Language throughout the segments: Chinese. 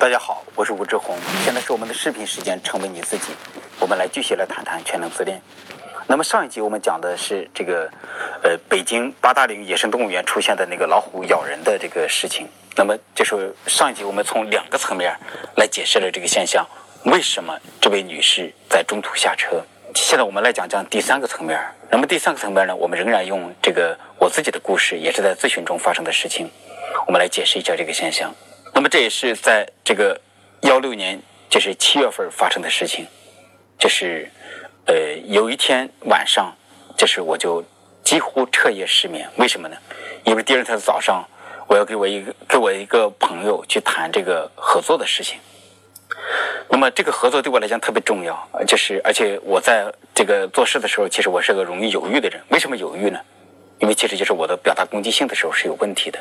大家好，我是吴志红，现在是我们的视频时间，成为你自己。我们来继续来谈谈全能自恋。那么上一集我们讲的是这个，呃，北京八达岭野生动物园出现的那个老虎咬人的这个事情。那么就是上一集我们从两个层面来解释了这个现象，为什么这位女士在中途下车？现在我们来讲讲第三个层面。那么第三个层面呢，我们仍然用这个我自己的故事，也是在咨询中发生的事情，我们来解释一下这个现象。那么这也是在这个幺六年，就是七月份发生的事情，就是。呃，有一天晚上，就是我就几乎彻夜失眠。为什么呢？因为第二天早上，我要给我一个给我一个朋友去谈这个合作的事情。那么这个合作对我来讲特别重要，就是而且我在这个做事的时候，其实我是个容易犹豫的人。为什么犹豫呢？因为其实就是我的表达攻击性的时候是有问题的。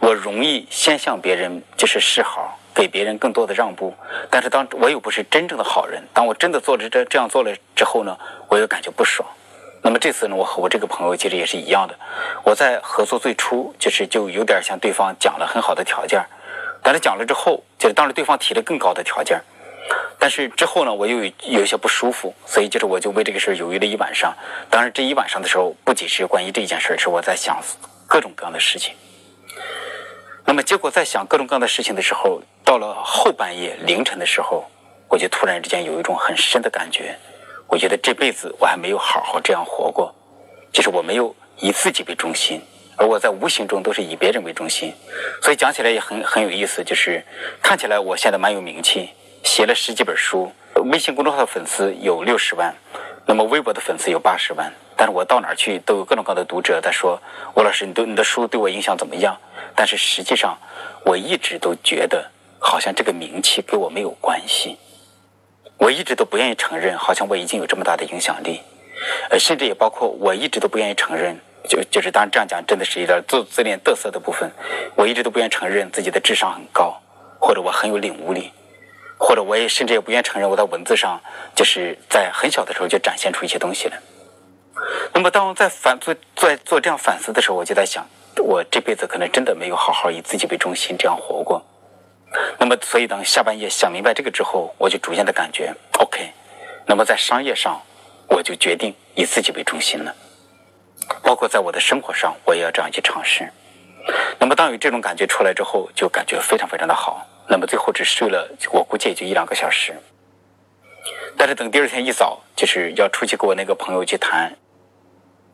我容易先向别人就是示好。给别人更多的让步，但是当我又不是真正的好人，当我真的做了这这样做了之后呢，我又感觉不爽。那么这次呢，我和我这个朋友其实也是一样的。我在合作最初就是就有点向对方讲了很好的条件，但是讲了之后，就是当时对方提了更高的条件，但是之后呢，我又有一些不舒服，所以就是我就为这个事犹豫了一晚上。当然这一晚上的时候，不仅是关于这件事是我在想各种各样的事情。那么，结果在想各种各样的事情的时候，到了后半夜凌晨的时候，我就突然之间有一种很深的感觉，我觉得这辈子我还没有好好这样活过，就是我没有以自己为中心，而我在无形中都是以别人为中心。所以讲起来也很很有意思，就是看起来我现在蛮有名气，写了十几本书，微信公众号的粉丝有六十万，那么微博的粉丝有八十万，但是我到哪儿去都有各种各样的读者在说，吴老师，你对你的书对我影响怎么样？但是实际上，我一直都觉得好像这个名气跟我没有关系。我一直都不愿意承认，好像我已经有这么大的影响力。呃，甚至也包括我一直都不愿意承认，就就是当然这样讲真的是一点自自恋嘚瑟的部分。我一直都不愿意承认自己的智商很高，或者我很有领悟力，或者我也甚至也不愿意承认我在文字上就是在很小的时候就展现出一些东西来。那么当我在反做在做这样反思的时候，我就在想。我这辈子可能真的没有好好以自己为中心这样活过。那么，所以当下半夜想明白这个之后，我就逐渐的感觉 OK。那么在商业上，我就决定以自己为中心了。包括在我的生活上，我也要这样去尝试。那么当有这种感觉出来之后，就感觉非常非常的好。那么最后只睡了，我估计也就一两个小时。但是等第二天一早，就是要出去跟我那个朋友去谈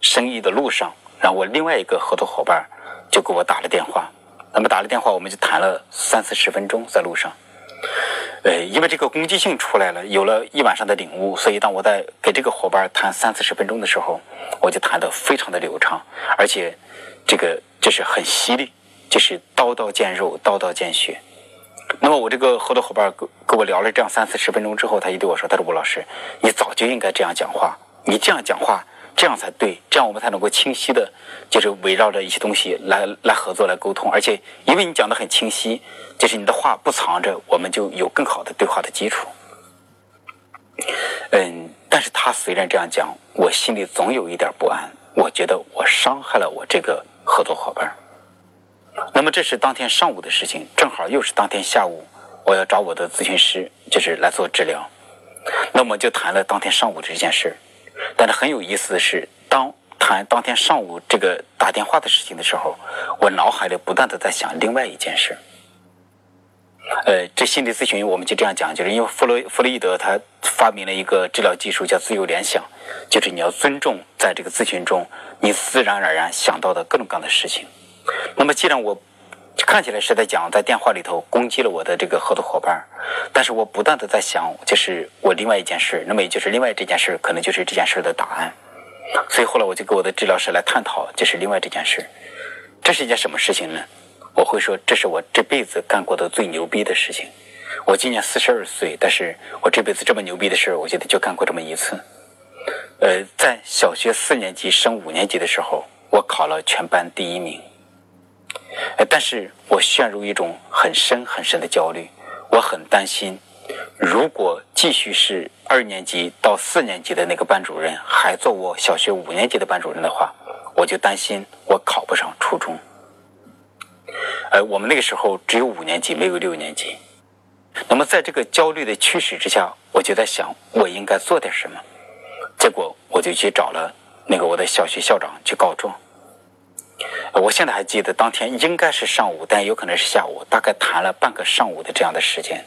生意的路上，让我另外一个合作伙伴。就给我打了电话，那么打了电话，我们就谈了三四十分钟在路上。呃，因为这个攻击性出来了，有了一晚上的领悟，所以当我在给这个伙伴谈三四十分钟的时候，我就谈得非常的流畅，而且这个就是很犀利，就是刀刀见肉，刀刀见血。那么我这个合作伙伴跟跟我聊了这样三四十分钟之后，他就对我说：“他说吴老师，你早就应该这样讲话，你这样讲话。”这样才对，这样我们才能够清晰的，就是围绕着一些东西来来合作来沟通，而且因为你讲的很清晰，就是你的话不藏着，我们就有更好的对话的基础。嗯，但是他虽然这样讲，我心里总有一点不安，我觉得我伤害了我这个合作伙伴。那么这是当天上午的事情，正好又是当天下午，我要找我的咨询师，就是来做治疗，那么就谈了当天上午这件事。但是很有意思的是，当谈当天上午这个打电话的事情的时候，我脑海里不断的在想另外一件事。呃，这心理咨询我们就这样讲，就是因为弗洛弗洛伊德他发明了一个治疗技术叫自由联想，就是你要尊重在这个咨询中你自然而然想到的各种各样的事情。那么既然我。看起来是在讲在电话里头攻击了我的这个合作伙伴，但是我不断的在想，就是我另外一件事，那么也就是另外这件事，可能就是这件事的答案。所以后来我就跟我的治疗师来探讨，就是另外这件事，这是一件什么事情呢？我会说，这是我这辈子干过的最牛逼的事情。我今年四十二岁，但是我这辈子这么牛逼的事，我觉得就干过这么一次。呃，在小学四年级升五年级的时候，我考了全班第一名。但是我陷入一种很深很深的焦虑，我很担心，如果继续是二年级到四年级的那个班主任还做我小学五年级的班主任的话，我就担心我考不上初中。呃，我们那个时候只有五年级，没有六年级。那么在这个焦虑的驱使之下，我就在想，我应该做点什么。结果我就去找了那个我的小学校长去告状。我现在还记得当天应该是上午，但有可能是下午，大概谈了半个上午的这样的时间，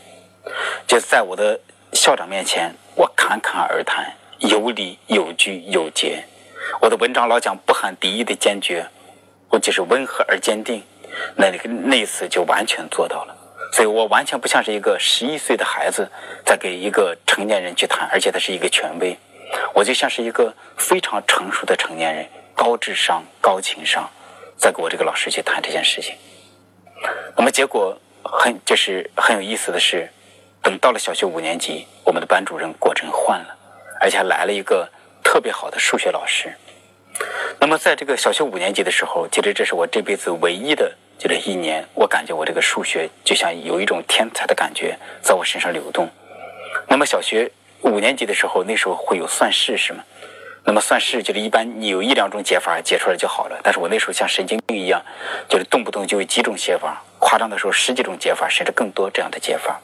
就在我的校长面前，我侃侃而谈，有理有据有节。我的文章老讲不含敌意的坚决，我就是温和而坚定。那个那一次就完全做到了，所以我完全不像是一个十一岁的孩子在给一个成年人去谈，而且他是一个权威，我就像是一个非常成熟的成年人，高智商、高情商。再给我这个老师去谈这件事情，那么结果很就是很有意思的是，等到了小学五年级，我们的班主任果真换了，而且还来了一个特别好的数学老师。那么在这个小学五年级的时候，其实这是我这辈子唯一的就这一年，我感觉我这个数学就像有一种天才的感觉在我身上流动。那么小学五年级的时候，那时候会有算式是吗？那么算式就是一般你有一两种解法解出来就好了，但是我那时候像神经病一样，就是动不动就有几种解法，夸张的时候十几种解法甚至更多这样的解法，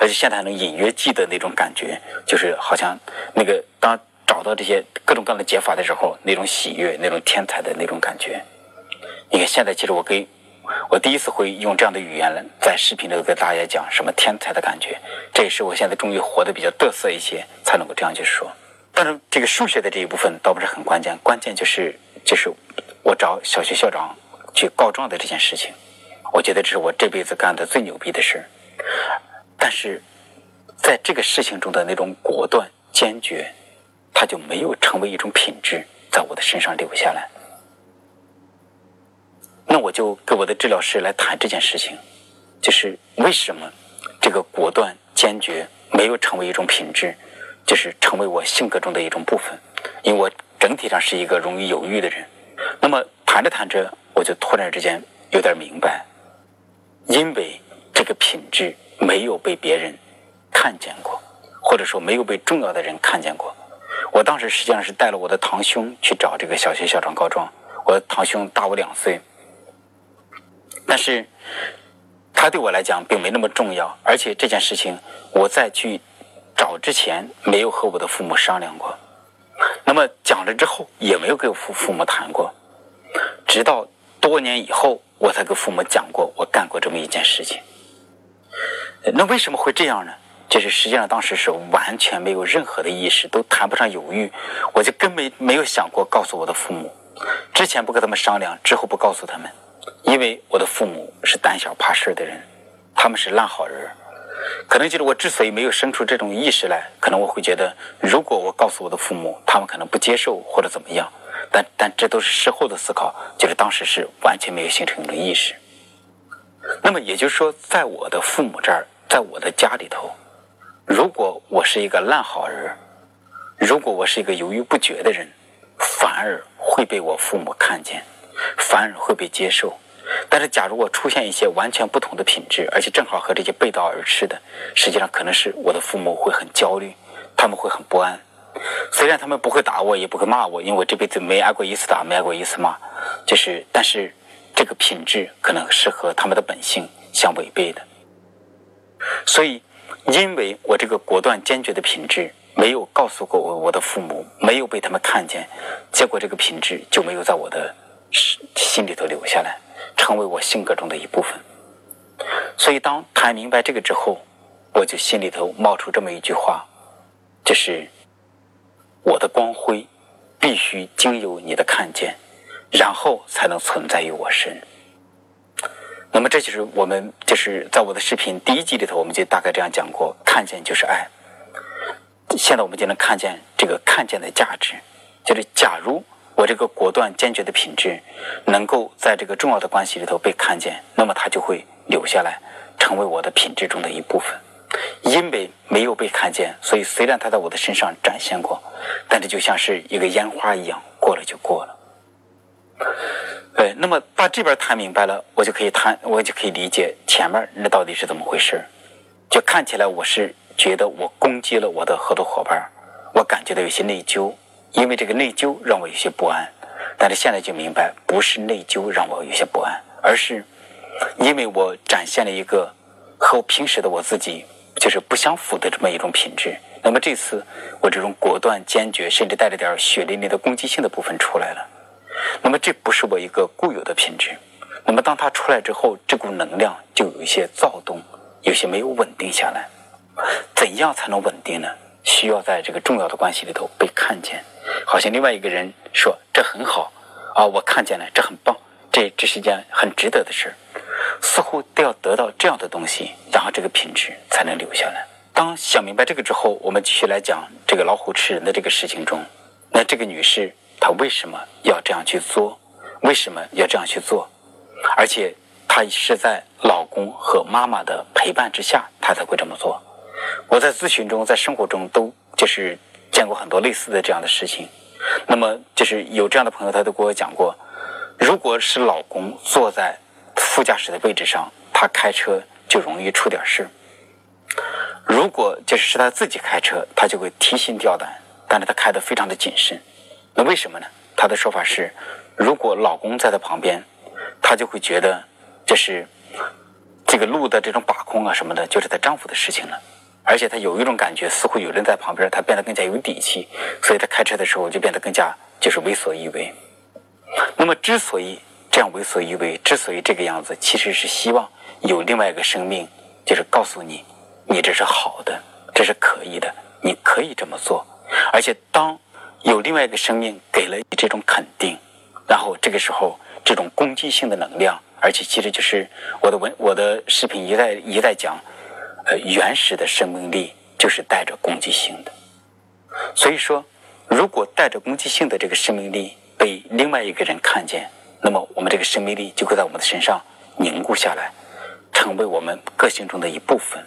而且现在还能隐约记得那种感觉，就是好像那个当找到这些各种各样的解法的时候，那种喜悦，那种天才的那种感觉。你看现在其实我给我第一次会用这样的语言了，在视频里头跟大家讲什么天才的感觉，这也是我现在终于活得比较得瑟一些，才能够这样去说。但是这个数学的这一部分倒不是很关键，关键就是就是我找小学校长去告状的这件事情，我觉得这是我这辈子干的最牛逼的事但是在这个事情中的那种果断坚决，它就没有成为一种品质，在我的身上留下来。那我就跟我的治疗师来谈这件事情，就是为什么这个果断坚决没有成为一种品质。就是成为我性格中的一种部分，因为我整体上是一个容易犹豫的人。那么谈着谈着，我就突然之间有点明白，因为这个品质没有被别人看见过，或者说没有被重要的人看见过。我当时实际上是带了我的堂兄去找这个小学校长告状，我的堂兄大我两岁，但是他对我来讲并没那么重要，而且这件事情我再去。找之前没有和我的父母商量过，那么讲了之后也没有跟父父母谈过，直到多年以后我才跟父母讲过我干过这么一件事情。那为什么会这样呢？就是实际上当时是完全没有任何的意识，都谈不上犹豫，我就根本没有想过告诉我的父母。之前不跟他们商量，之后不告诉他们，因为我的父母是胆小怕事的人，他们是烂好人。可能就是我之所以没有生出这种意识来，可能我会觉得，如果我告诉我的父母，他们可能不接受或者怎么样。但但这都是事后的思考，就是当时是完全没有形成一种意识。那么也就是说，在我的父母这儿，在我的家里头，如果我是一个烂好人，如果我是一个犹豫不决的人，反而会被我父母看见，反而会被接受。但是，假如我出现一些完全不同的品质，而且正好和这些背道而驰的，实际上可能是我的父母会很焦虑，他们会很不安。虽然他们不会打我，也不会骂我，因为我这辈子没挨过一次打，没挨过一次骂。就是，但是这个品质可能是和他们的本性相违背的。所以，因为我这个果断坚决的品质没有告诉过我我的父母，没有被他们看见，结果这个品质就没有在我的心里头留下来。成为我性格中的一部分，所以当谈明白这个之后，我就心里头冒出这么一句话，就是我的光辉必须经由你的看见，然后才能存在于我身。那么这就是我们就是在我的视频第一集里头，我们就大概这样讲过：看见就是爱。现在我们就能看见这个看见的价值，就是假如。我这个果断坚决的品质，能够在这个重要的关系里头被看见，那么它就会留下来，成为我的品质中的一部分。因为没有被看见，所以虽然它在我的身上展现过，但这就像是一个烟花一样，过了就过了。对，那么把这边谈明白了，我就可以谈，我就可以理解前面那到底是怎么回事。就看起来我是觉得我攻击了我的合作伙伴，我感觉到有些内疚。因为这个内疚让我有些不安，但是现在就明白，不是内疚让我有些不安，而是因为我展现了一个和我平时的我自己就是不相符的这么一种品质。那么这次我这种果断、坚决，甚至带着点血淋淋的攻击性的部分出来了。那么这不是我一个固有的品质。那么当它出来之后，这股能量就有一些躁动，有些没有稳定下来。怎样才能稳定呢？需要在这个重要的关系里头被看见，好像另外一个人说这很好啊，我看见了，这很棒，这这是一件很值得的事儿似乎都要得到这样的东西，然后这个品质才能留下来。当想明白这个之后，我们继续来讲这个老虎吃人的这个事情中，那这个女士她为什么要这样去做？为什么要这样去做？而且她是在老公和妈妈的陪伴之下，她才会这么做。我在咨询中，在生活中都就是见过很多类似的这样的事情。那么就是有这样的朋友，他都跟我讲过，如果是老公坐在副驾驶的位置上，他开车就容易出点事；如果就是是他自己开车，他就会提心吊胆，但是他开得非常的谨慎。那为什么呢？他的说法是，如果老公在他旁边，他就会觉得就是这个路的这种把控啊什么的，就是他丈夫的事情了。而且他有一种感觉，似乎有人在旁边，他变得更加有底气，所以他开车的时候就变得更加就是为所欲为。那么，之所以这样为所欲为，之所以这个样子，其实是希望有另外一个生命，就是告诉你，你这是好的，这是可以的，你可以这么做。而且，当有另外一个生命给了你这种肯定，然后这个时候，这种攻击性的能量，而且其实就是我的文，我的视频一再一再讲。呃，原始的生命力就是带着攻击性的，所以说，如果带着攻击性的这个生命力被另外一个人看见，那么我们这个生命力就会在我们的身上凝固下来，成为我们个性中的一部分。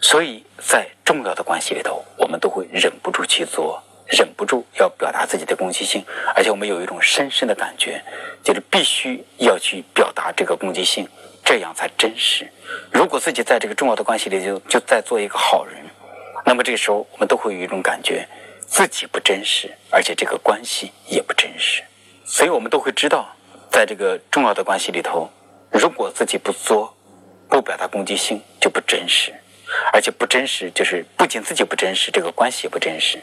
所以在重要的关系里头，我们都会忍不住去做，忍不住要表达自己的攻击性，而且我们有一种深深的感觉，就是必须要去表达这个攻击性。这样才真实。如果自己在这个重要的关系里就就在做一个好人，那么这个时候我们都会有一种感觉，自己不真实，而且这个关系也不真实。所以我们都会知道，在这个重要的关系里头，如果自己不作，不表达攻击性，就不真实，而且不真实就是不仅自己不真实，这个关系也不真实。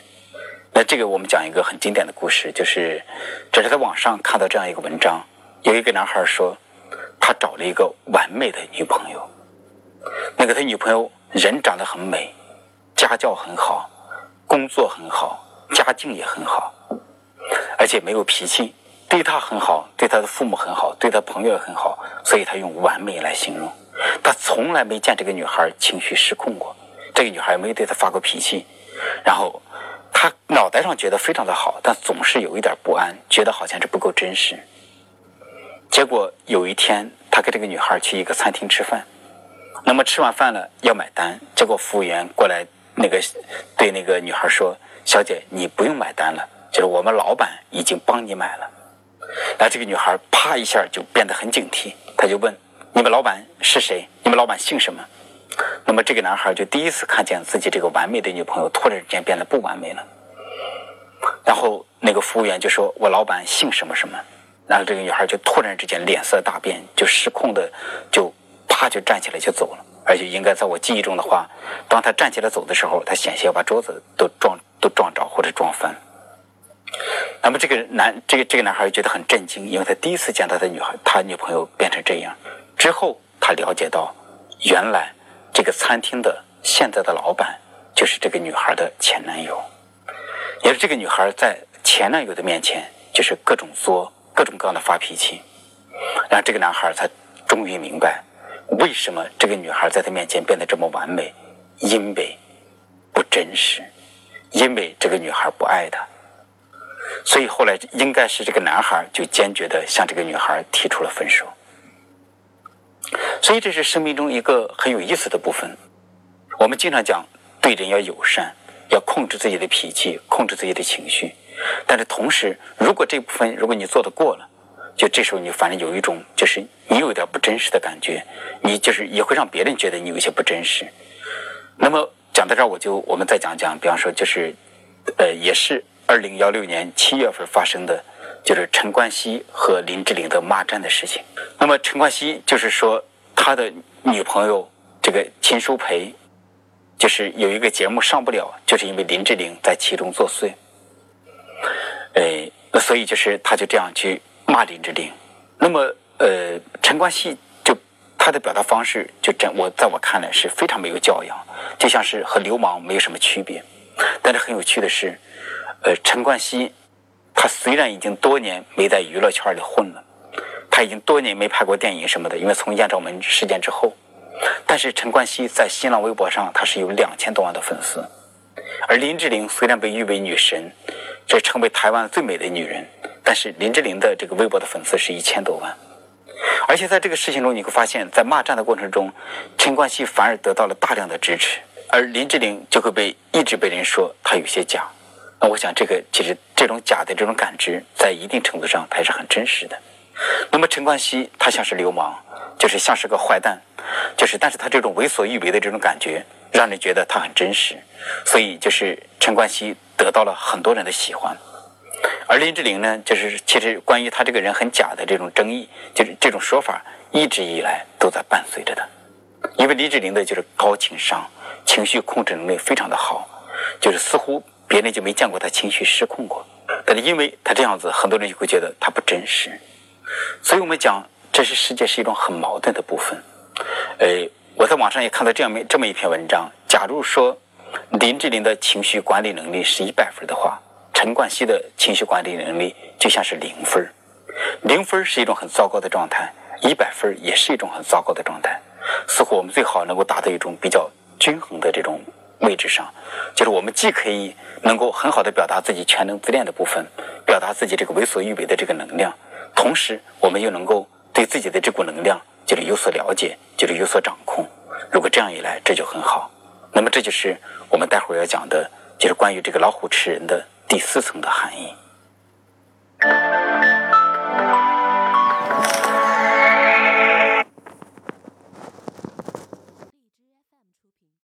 那这个我们讲一个很经典的故事，就是这是在网上看到这样一个文章，有一个男孩说。他找了一个完美的女朋友，那个他女朋友人长得很美，家教很好，工作很好，家境也很好，而且没有脾气，对他很好，对他的父母很好，对他朋友也很好，所以他用完美来形容。他从来没见这个女孩情绪失控过，这个女孩没对他发过脾气，然后他脑袋上觉得非常的好，但总是有一点不安，觉得好像是不够真实。结果有一天，他跟这个女孩去一个餐厅吃饭，那么吃完饭了要买单，结果服务员过来，那个对那个女孩说：“小姐，你不用买单了，就是我们老板已经帮你买了。”然后这个女孩啪一下就变得很警惕，他就问：“你们老板是谁？你们老板姓什么？”那么这个男孩就第一次看见自己这个完美的女朋友突然间变得不完美了，然后那个服务员就说：“我老板姓什么什么。”然后这个女孩就突然之间脸色大变，就失控的，就啪就站起来就走了。而且应该在我记忆中的话，当她站起来走的时候，她险些要把桌子都撞都撞着或者撞翻。那么这个男这个这个男孩觉得很震惊，因为他第一次见到他女孩他女朋友变成这样。之后他了解到，原来这个餐厅的现在的老板就是这个女孩的前男友，也是这个女孩在前男友的面前就是各种作。各种各样的发脾气，然后这个男孩才终于明白，为什么这个女孩在他面前变得这么完美，因为不真实，因为这个女孩不爱他，所以后来应该是这个男孩就坚决的向这个女孩提出了分手。所以这是生命中一个很有意思的部分。我们经常讲对人要友善，要控制自己的脾气，控制自己的情绪。但是同时，如果这部分如果你做的过了，就这时候你反正有一种就是你有点不真实的感觉，你就是也会让别人觉得你有些不真实。那么讲到这儿，我就我们再讲讲，比方说就是，呃，也是二零幺六年七月份发生的，就是陈冠希和林志玲的骂战的事情。那么陈冠希就是说他的女朋友这个秦舒培，就是有一个节目上不了，就是因为林志玲在其中作祟。所以就是他就这样去骂林志玲。那么呃，陈冠希就他的表达方式，就真我在我看来是非常没有教养，就像是和流氓没有什么区别。但是很有趣的是，呃，陈冠希他虽然已经多年没在娱乐圈里混了，他已经多年没拍过电影什么的，因为从艳照门事件之后，但是陈冠希在新浪微博上他是有两千多万的粉丝，而林志玲虽然被誉为女神，这成为台湾最美的女人，但是林志玲的这个微博的粉丝是一千多万，而且在这个事情中你会发现，在骂战的过程中，陈冠希反而得到了大量的支持。而林志玲就会被一直被人说她有些假，那我想这个其实这种假的这种感知，在一定程度上它也是很真实的。那么陈冠希他像是流氓，就是像是个坏蛋，就是但是他这种为所欲为的这种感觉，让人觉得他很真实，所以就是陈冠希得到了很多人的喜欢。而林志玲呢，就是其实关于她这个人很假的这种争议，就是这种说法一直以来都在伴随着她，因为林志玲的就是高情商。情绪控制能力非常的好，就是似乎别人就没见过她情绪失控过。但是因为她这样子，很多人就会觉得她不真实。所以我们讲，这是世界是一种很矛盾的部分。呃，我在网上也看到这样这么一篇文章：假如说林志玲的情绪管理能力是一百分的话，陈冠希的情绪管理能力就像是零分。零分是一种很糟糕的状态，一百分也是一种很糟糕的状态。似乎我们最好能够达到一种比较。均衡的这种位置上，就是我们既可以能够很好的表达自己全能自恋的部分，表达自己这个为所欲为的这个能量，同时我们又能够对自己的这股能量就是有所了解，就是有所掌控。如果这样一来，这就很好。那么这就是我们待会儿要讲的，就是关于这个老虎吃人的第四层的含义。